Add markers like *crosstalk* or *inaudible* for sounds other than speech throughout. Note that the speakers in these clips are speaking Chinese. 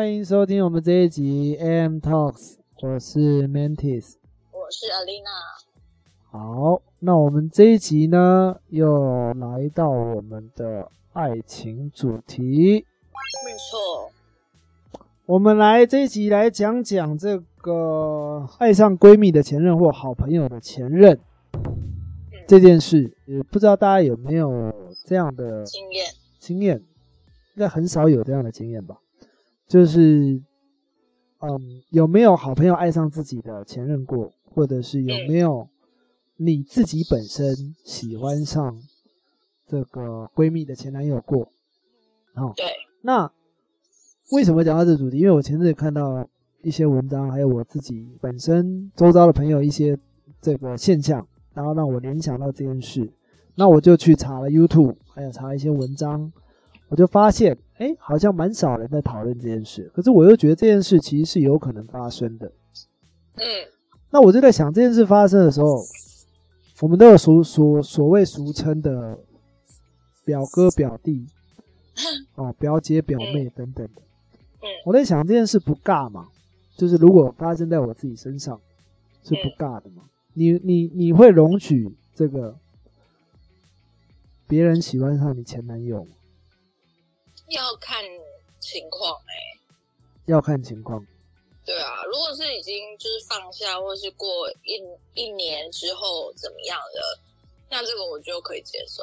欢迎收听我们这一集 AM Talks，我是 Mantis，我是 Alina。好，那我们这一集呢，又来到我们的爱情主题。没错，我们来这一集来讲讲这个爱上闺蜜的前任或好朋友的前任这件事。也不知道大家有没有这样的经验？经验应该很少有这样的经验吧？就是，嗯，有没有好朋友爱上自己的前任过，或者是有没有你自己本身喜欢上这个闺蜜的前男友过？哦，对。那为什么讲到这主题？因为我前阵看到一些文章，还有我自己本身周遭的朋友一些这个现象，然后让我联想到这件事。那我就去查了 YouTube，还有查一些文章，我就发现，哎，好像蛮少人在讨论这件事。可是我又觉得这件事其实是有可能发生的。嗯，那我就在想，这件事发生的时候，我们都有所所所谓俗称的表哥表弟。*laughs* 哦，表姐、表妹等等的，我在想这件事不尬嘛？就是如果发生在我自己身上，是不尬的嘛？你、你、你会容许这个别人喜欢上你前男友吗？要看情况哎，要看情况。对啊，如果是已经就是放下，或是过一一年之后怎么样的，那这个我就可以接受。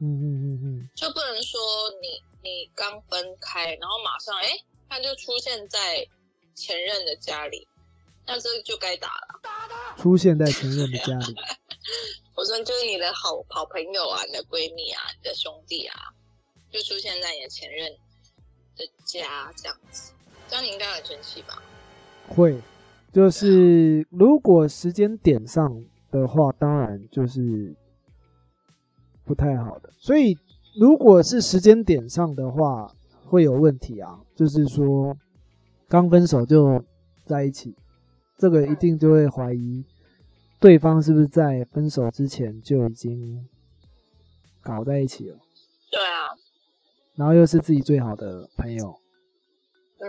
嗯嗯嗯嗯，就不能说你你刚分开，然后马上哎他就出现在前任的家里，那这就该打了。出现在前任的家里，*laughs* 我说就是你的好好朋友啊，你的闺蜜啊，你的兄弟啊，就出现在你的前任的家这样子，这样你应该很生气吧？会，就是如果时间点上的话，当然就是。不太好的，所以如果是时间点上的话，会有问题啊。就是说，刚分手就在一起，这个一定就会怀疑对方是不是在分手之前就已经搞在一起了。对啊，然后又是自己最好的朋友，嗯，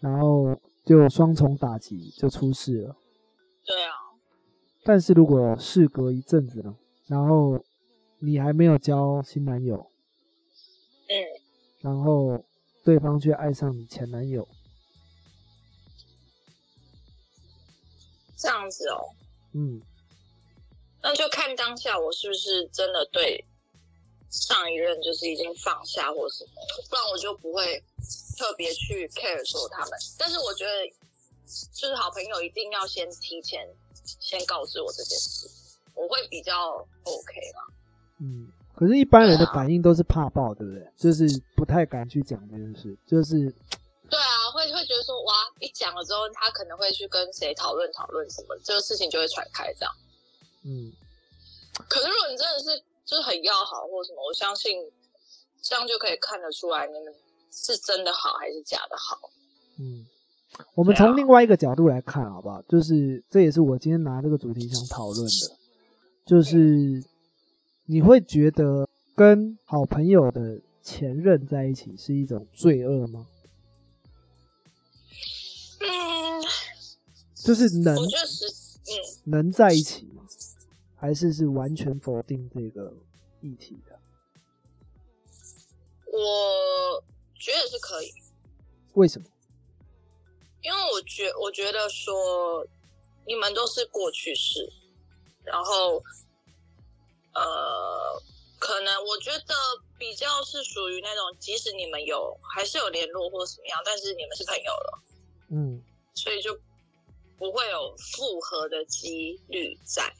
然后就双重打击，就出事了。对啊，但是如果事隔一阵子呢，然后。你还没有交新男友，嗯，然后对方却爱上你前男友，这样子哦，嗯，那就看当下我是不是真的对上一任就是已经放下或什么，不然我就不会特别去 care 说他们。但是我觉得，就是好朋友一定要先提前先告知我这件事，我会比较 OK 啦。嗯，可是，一般人的反应都是怕爆，对不对？就是不太敢去讲这件事，就是，对啊，会会觉得说，哇，一讲了之后，他可能会去跟谁讨论讨论什么，这个事情就会传开，这样。嗯，可是如果你真的是就是很要好或什么，我相信这样就可以看得出来，你们是真的好还是假的好。嗯，我们从另外一个角度来看，好不好？就是这也是我今天拿这个主题想讨论的，就是。你会觉得跟好朋友的前任在一起是一种罪恶吗？嗯，就是能，我觉得是，嗯，能在一起吗？还是是完全否定这个议题的？我觉得是可以。为什么？因为我觉我觉得说你们都是过去式，然后。呃，可能我觉得比较是属于那种，即使你们有还是有联络或什么样，但是你们是朋友了，嗯，所以就不会有复合的几率在。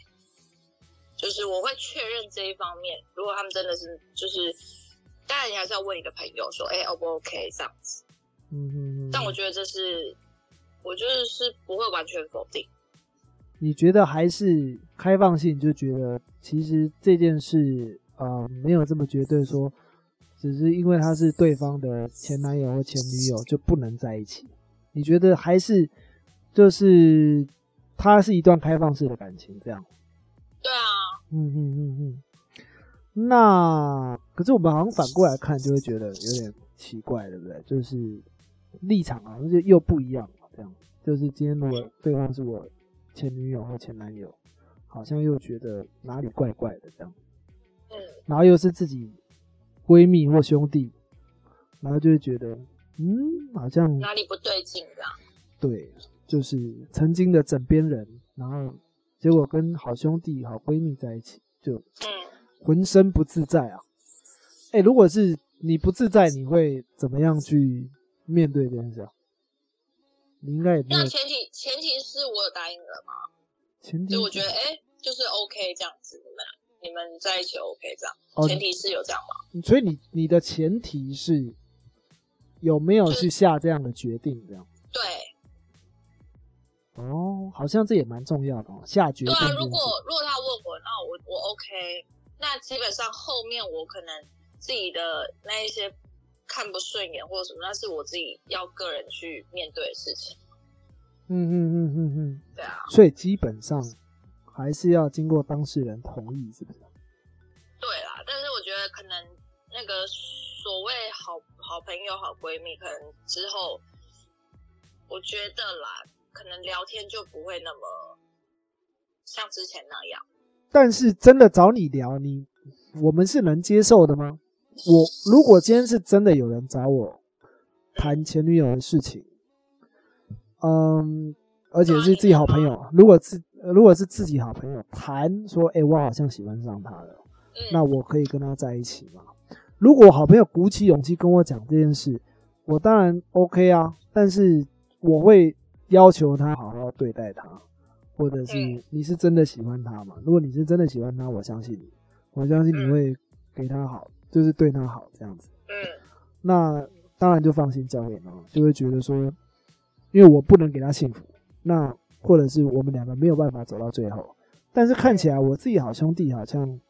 就是我会确认这一方面，如果他们真的是，就是当然你还是要问你的朋友说，哎，O 不 OK 这样子，嗯嗯，但我觉得这是，我就是是不会完全否定。你觉得还是开放性？就觉得其实这件事啊，没有这么绝对，说只是因为他是对方的前男友或前女友就不能在一起。你觉得还是就是他是一段开放式的感情这样？嗯嗯嗯嗯。那可是我们好像反过来看，就会觉得有点奇怪，对不对？就是立场啊，就又不一样了。这样，就是今天如果对方是我前女友或前男友，好像又觉得哪里怪怪的这样。嗯，然后又是自己闺蜜或兄弟，然后就会觉得，嗯，好像哪里不对劲这样。对，就是曾经的枕边人，然后结果跟好兄弟、好闺蜜在一起，就嗯，浑身不自在啊。哎，如果是你不自在，你会怎么样去面对这件事啊？你应该也没有那前提前提是我有答应了吗，前提就我觉得哎、就是 OK 这样子，你们你们在一起 OK 这样，哦前提是有这样吗？所以你你的前提是有没有去下这样的决定？这样对哦，好像这也蛮重要的哦，下决对啊，定这件事。如果如果他问我，那我我 OK，那基本上后面我可能自己的那一些看不顺眼或者什么，那是我自己要个人去面对的事情。嗯嗯嗯嗯嗯，对啊，所以基本上还是要经过当事人同意，是不是？对啦，但是我觉得可能那个所谓好好朋友、好闺蜜，可能之后我觉得啦，可能聊天就不会那么像之前那样。但是真的找你聊，你我们是能接受的吗？我如果今天是真的有人找我谈前女友的事情，嗯，而且是自己好朋友，如果自呃如果是自己好朋友谈说，哎、我好像喜欢上他了，嗯，那我可以跟他在一起吗？如果好朋友鼓起勇气跟我讲这件事，我当然 OK 啊，但是我会要求他好好对待他，或者是嗯你是真的喜欢他嘛？如果你是真的喜欢他，我相信你，我相信你会给他好，就是对他好这样子。嗯那当然就放心交给他，就会觉得说，因为我不能给他幸福，那或者是我们两个没有办法走到最后，但是看起来我自己好兄弟好像，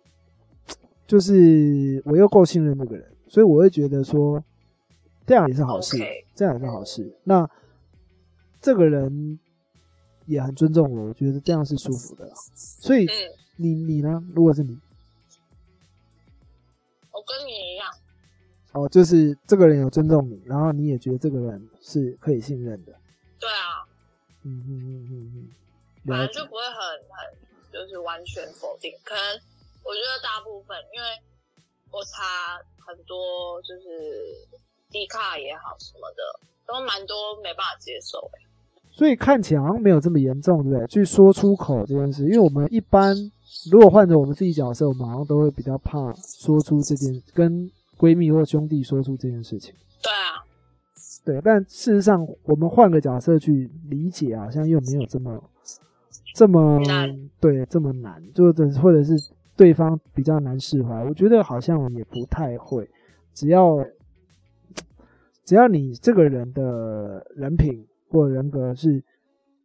就是我又够信任这个人，所以我会觉得说，这样也是好事这样也是好事。那这个人也很尊重我，我觉得这样是舒服的啦。所以嗯，你你呢？如果是你，我跟你一样。哦，就是这个人有尊重你，然后你也觉得这个人是可以信任的。对啊，嗯嗯嗯嗯嗯，反。正就不会很很就是完全否定。可能我觉得大部分，因为我查很多就是低卡也好什么的，都蛮多没办法接受、欸。所以看起来好像没有这么严重，对不对？去说出口这件事，因为我们一般如果换成我们自己角色，我们好像都会比较怕说出这件跟闺蜜或兄弟说出这件事情。对啊，对，但事实上我们换个角色去理解，好像又没有这么这么对这么难，就者或者是对方比较难释怀。我觉得好像也不太会，只要只要你这个人的人品或人格是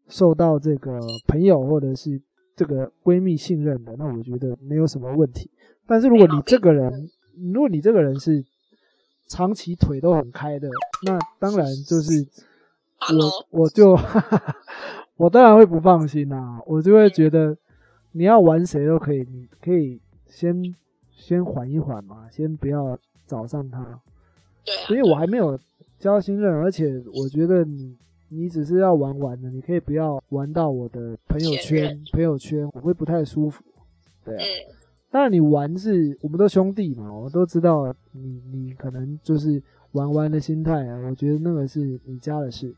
受到这个朋友或者是这个闺蜜信任的，那我觉得没有什么问题。但是如果你这个人，如果你这个人是长期腿都很开的，那当然就是我我就 *laughs* 我当然会不放心啦、我就会觉得你要玩谁都可以，你可以先先缓一缓嘛，先不要找上他，对啊，因为我还没有交新任，而且我觉得你你只是要玩玩的，你可以不要玩到我的朋友圈朋友圈，我会不太舒服。对啊，嗯，当然你玩是我们都兄弟嘛，我都知道你你可能就是玩玩的心态啊，我觉得那个是你家的事，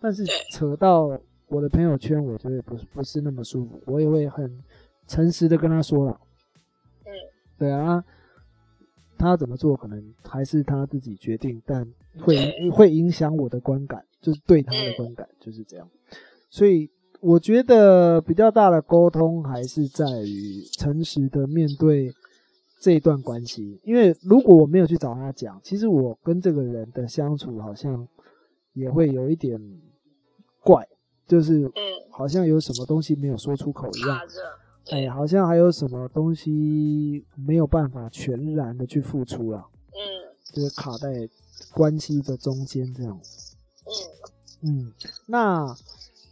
但是扯到我的朋友圈，我觉得不是不是那么舒服，我也会很诚实的跟他说了，嗯，对啊，他怎么做可能还是他自己决定，但会对。会影响我的观感，就是对他的嗯。观感、就是这样，所以我觉得比较大的沟通还是在于诚实的面对这一段关系，因为如果我没有去找他讲，其实我跟这个人的相处好像也会有一点怪，就是嗯，好像有什么东西没有说出口一样哎，好像还有什么东西没有办法全然的去付出了，嗯。就是卡在关系的中间这样。嗯，嗯，那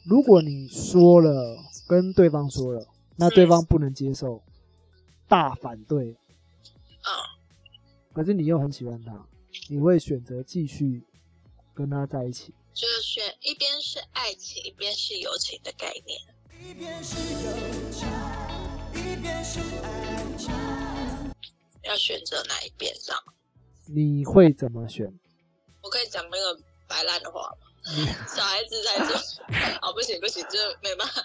如果你说了跟对方说了，那对方不能接受，大反对，啊，可是你又很喜欢他，你会选择继续跟他在一起？就是选一边是爱情，一边是友情的概念。一边是友情，一边是爱情。要选择哪一边上？你会怎么选？我可以讲那个白烂的话吗？*laughs* 小孩子在做，*laughs* 哦，不行不行，这没办法。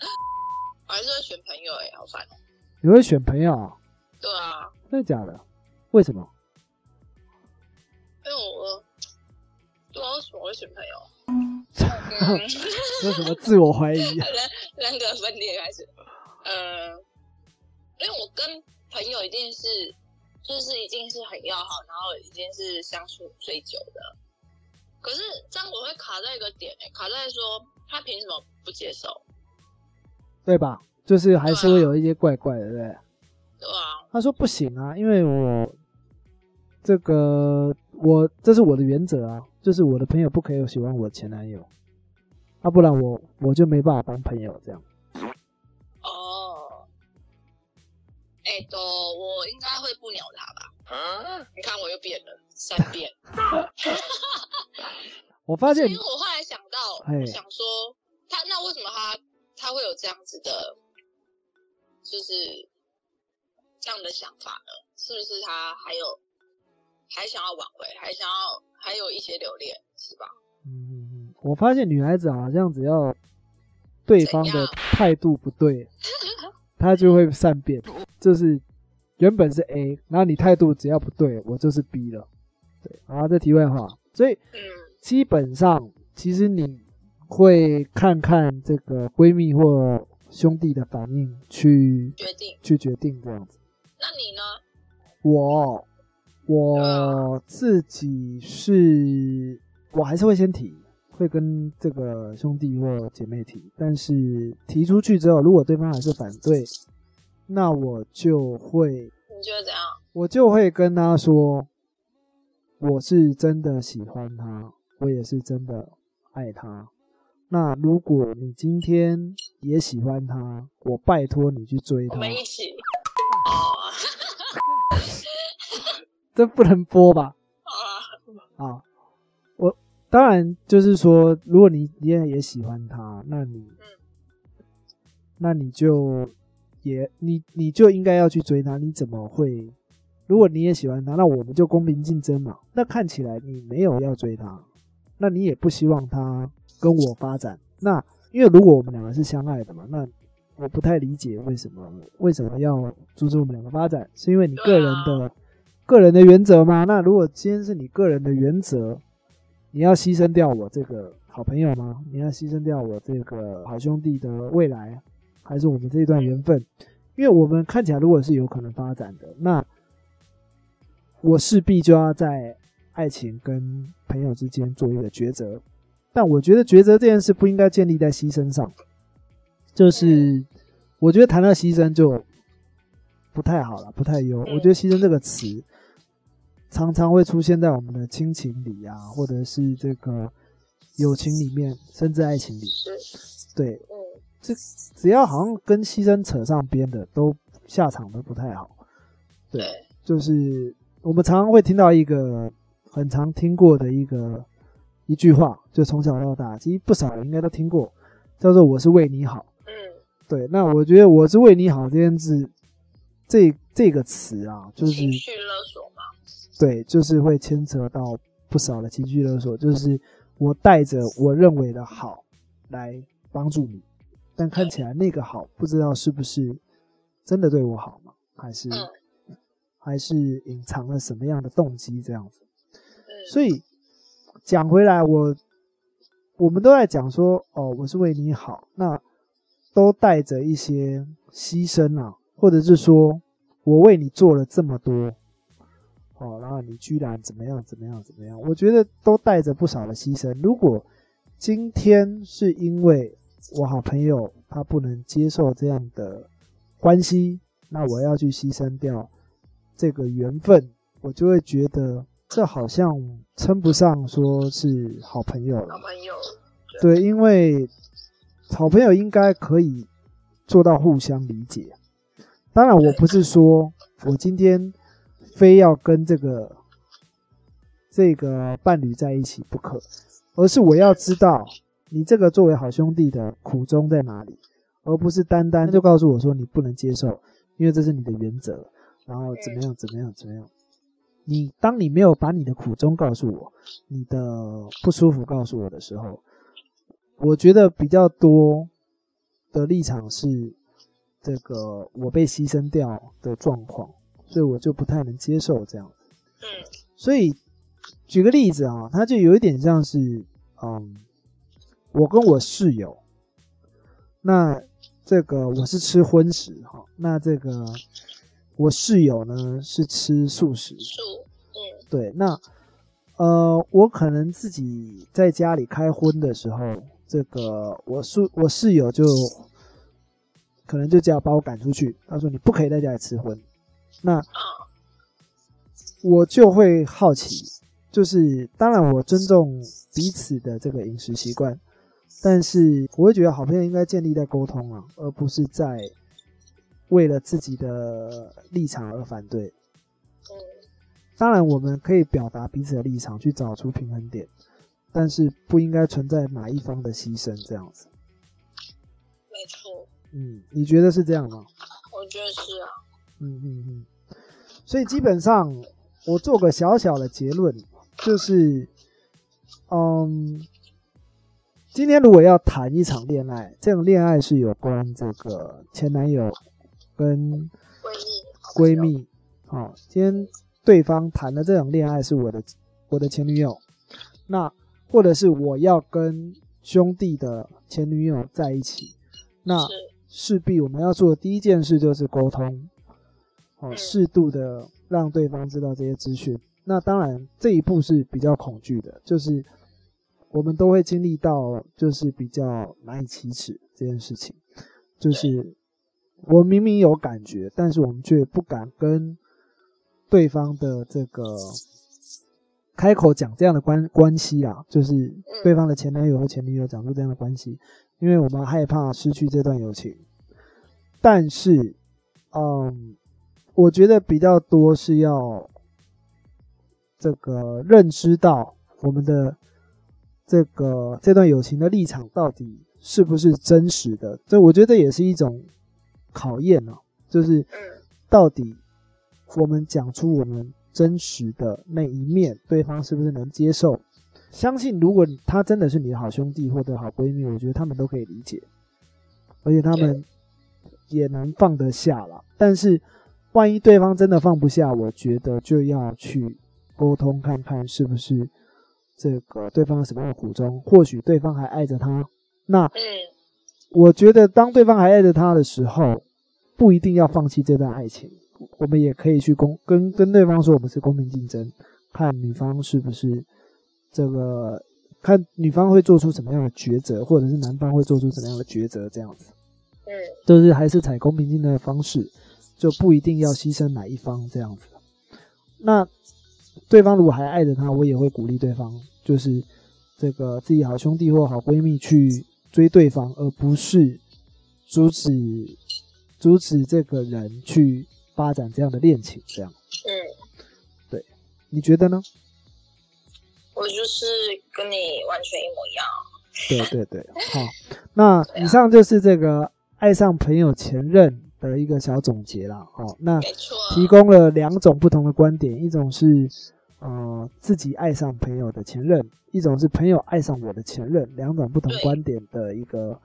我 *laughs* 还是会选朋友哎，好烦哦。你会选朋友啊？对啊。真的假的？为什么？因为我，对啊，为什么会选朋友？有什么自我怀疑？人人格分裂开始。呃，因为我跟朋友一定是，就是一定是很要好，然后已经是相处最久的。可是这样我会卡在一个点哎，卡在说他凭什么不接受？对吧？就是还是会有一些怪怪的，对不对？对啊。他说不行啊，因为我这个我这是我的原则啊，就是我的朋友不可以有喜欢我前男友，啊，不然我我就没办法当朋友这样。哦。哎，都我应该会不鸟他吧？啊？你看我又变了三遍。*laughs* 我发现，因为我后来想到，想说他那为什么他他会有这样子的，就是这样的想法呢？是不是他还有还想要挽回，还想要还有一些留恋，是吧？嗯，我发现女孩子好像只要对方的态度不对，她就会善变，就是原本是 A，然后你态度只要不对，我就是 B 了。对，然后这题外话，所以。基本上，其实你会看看这个闺蜜或兄弟的反应去决定，去决定这样子。那你呢？我我自己是，我还是会先提，会跟这个兄弟或姐妹提。但是提出去之后，如果对方还是反对，那我就会，你觉得怎样？我就会跟他说，我是真的喜欢他。我也是真的爱他。那如果你今天也喜欢他，我拜托你去追他。我们一起。这不能播吧？*laughs* 啊，我当然就是说，如果你你也也喜欢他，那你，那你就也你你就应该要去追他。你怎么会？如果你也喜欢他，那我们就公平竞争嘛。那看起来你没有要追他。那你也不希望他跟我发展，那因为如果我们两个是相爱的嘛，那我不太理解为什么为什么要阻止我们两个发展，是因为你个人的个人的原则吗？那如果今天是你个人的原则，你要牺牲掉我这个好朋友吗？你要牺牲掉我这个好兄弟的未来，还是我们这一段缘分？因为我们看起来如果是有可能发展的，那我势必就要在。爱情跟朋友之间做一个抉择，但我觉得抉择这件事不应该建立在牺牲上。就是我觉得谈到牺牲就不太好了，不太优。我觉得“牺牲”这个词常常会出现在我们的亲情里啊，或者是这个友情里面，甚至爱情里。对，这只要好像跟牺牲扯上边的，都下场都不太好。对，就是我们常常会听到一个。很常听过的一个一句话，就从小到大，其实不少人应该都听过，叫做“我是为你好”。嗯，对。那我觉得“我是为你好”这件事，这这个词啊，就是情绪勒索嘛。对，就是会牵扯到不少的情绪勒索，就是我带着我认为的好来帮助你，但看起来那个好，不知道是不是真的对我好吗？还是还是隐藏了什么样的动机？这样子。所以讲回来，我我们都在讲说，哦，我是为你好，那都带着一些牺牲啊，或者是说我为你做了这么多，哦，然后你居然怎么样怎么样怎么样？我觉得都带着不少的牺牲。如果今天是因为我好朋友他不能接受这样的关系，那我要去牺牲掉这个缘分，我就会觉得。这好像称不上说是好朋友了。好朋友，对，因为好朋友应该可以做到互相理解。当然，我不是说我今天非要跟这个这个伴侣在一起不可，而而是我要知道你这个作为好兄弟的苦衷在哪里，而不是单单就告诉我说你不能接受，因为这是你的原则，然后怎么样怎么样怎么样。你当你没有把你的苦衷告诉我，你的不舒服告诉我的时候，我觉得比较多的立场是这个我被牺牲掉的状况，所以我就不太能接受这样。嗯所以举个例子啊，它就有一点像是，嗯，我跟我室友，那这个我是吃荤食哈，那这个我室友呢是吃素食，素，嗯。对，那呃，我可能自己在家里开荤的时候，这个我室我室友就可能就这样把我赶出去，他说你不可以在家里吃荤，那啊我就会好奇，就是当然我尊重彼此的这个饮食习惯，但是我会觉得好朋友应该建立在沟通啊，而不是在为了自己的立场而反对。嗯当然，我们可以表达彼此的立场，去找出平衡点，但是不应该存在哪一方的牺牲这样子。没错，嗯，你觉得是这样吗？我觉得是啊，嗯嗯嗯。所以基本上，我做个小小的结论，就是，嗯，今天如果要谈一场恋爱，这种恋爱是有关这个前男友跟闺蜜，闺，蜜，哦、今天对方谈的这种恋爱是我的我的前女友，那或者是我要跟兄弟的前女友在一起，那，势必我们要做的第一件事就是沟通，哦，嗯。适度的让对方知道这些资讯。那当然这一步是比较恐惧的，就是我们都会经历到，就是比较难以启齿这件事情，就是我明明有感觉，但是我们却不敢跟对方的这个开口讲这样的关关系啊，就是对方的前男友和前女友讲出这样的关系，因为我们害怕失去这段友情。但是，嗯，我觉得比较多是要这个认知到我们的这个这段友情的立场到底是不是真实的，这我觉得也是一种考验啊，就是嗯到底我们讲出我们真实的那一面，对方是不是能接受？相信如果他真的是你的好兄弟或者好闺蜜，我觉得他们都可以理解，而且他们也能放得下了。但是万一对方真的放不下，我觉得就要去沟通看看是不是这个对方有什么样的苦衷，或许对方还爱着他。那嗯我觉得当对方还爱着他的时候，不一定要放弃这段爱情，我们也可以去公跟跟对方说，我们是公平竞争，看女方是不是这个，看女方会做出什么样的抉择，或者是男方会做出什么样的抉择，这样子，嗯就是还是采公平竞争的方式，就不一定要牺牲哪一方这样子。那对方如果还爱着他，我也会鼓励对方，就是这个自己好兄弟或好闺蜜去追对方，而不是阻止阻止这个人去发展这样的恋情。这样，嗯，对你觉得呢？我就是跟你完全一模一样。对对对，*laughs* 好，那以上就是这个爱上朋友前任的一个小总结啦。好，那，提供了两种不同的观点，一种是呃自己爱上朋友的前任，一种是朋友爱上我的前任，两种不同观点的一个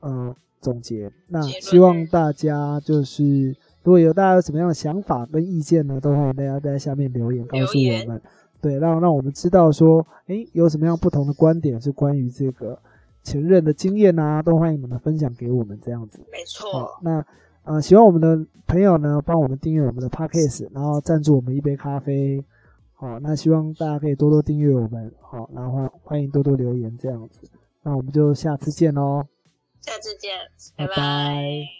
呃总结。那希望大家就是如果有大家有什么样的想法跟意见呢，都欢迎大家在下面留言告诉我们，对，让让我们知道说，诶，有什么样不同的观点是关于这个前任的经验啊，都欢迎你们分享给我们这样子。没好错，，那呃，喜欢我们的朋友呢，帮我们订阅我们的 podcast，然后赞助我们一杯咖啡。好，那希望大家可以多多订阅我们，好，然后欢欢迎多多留言这样子。那我们就下次见喽，下次见，拜拜拜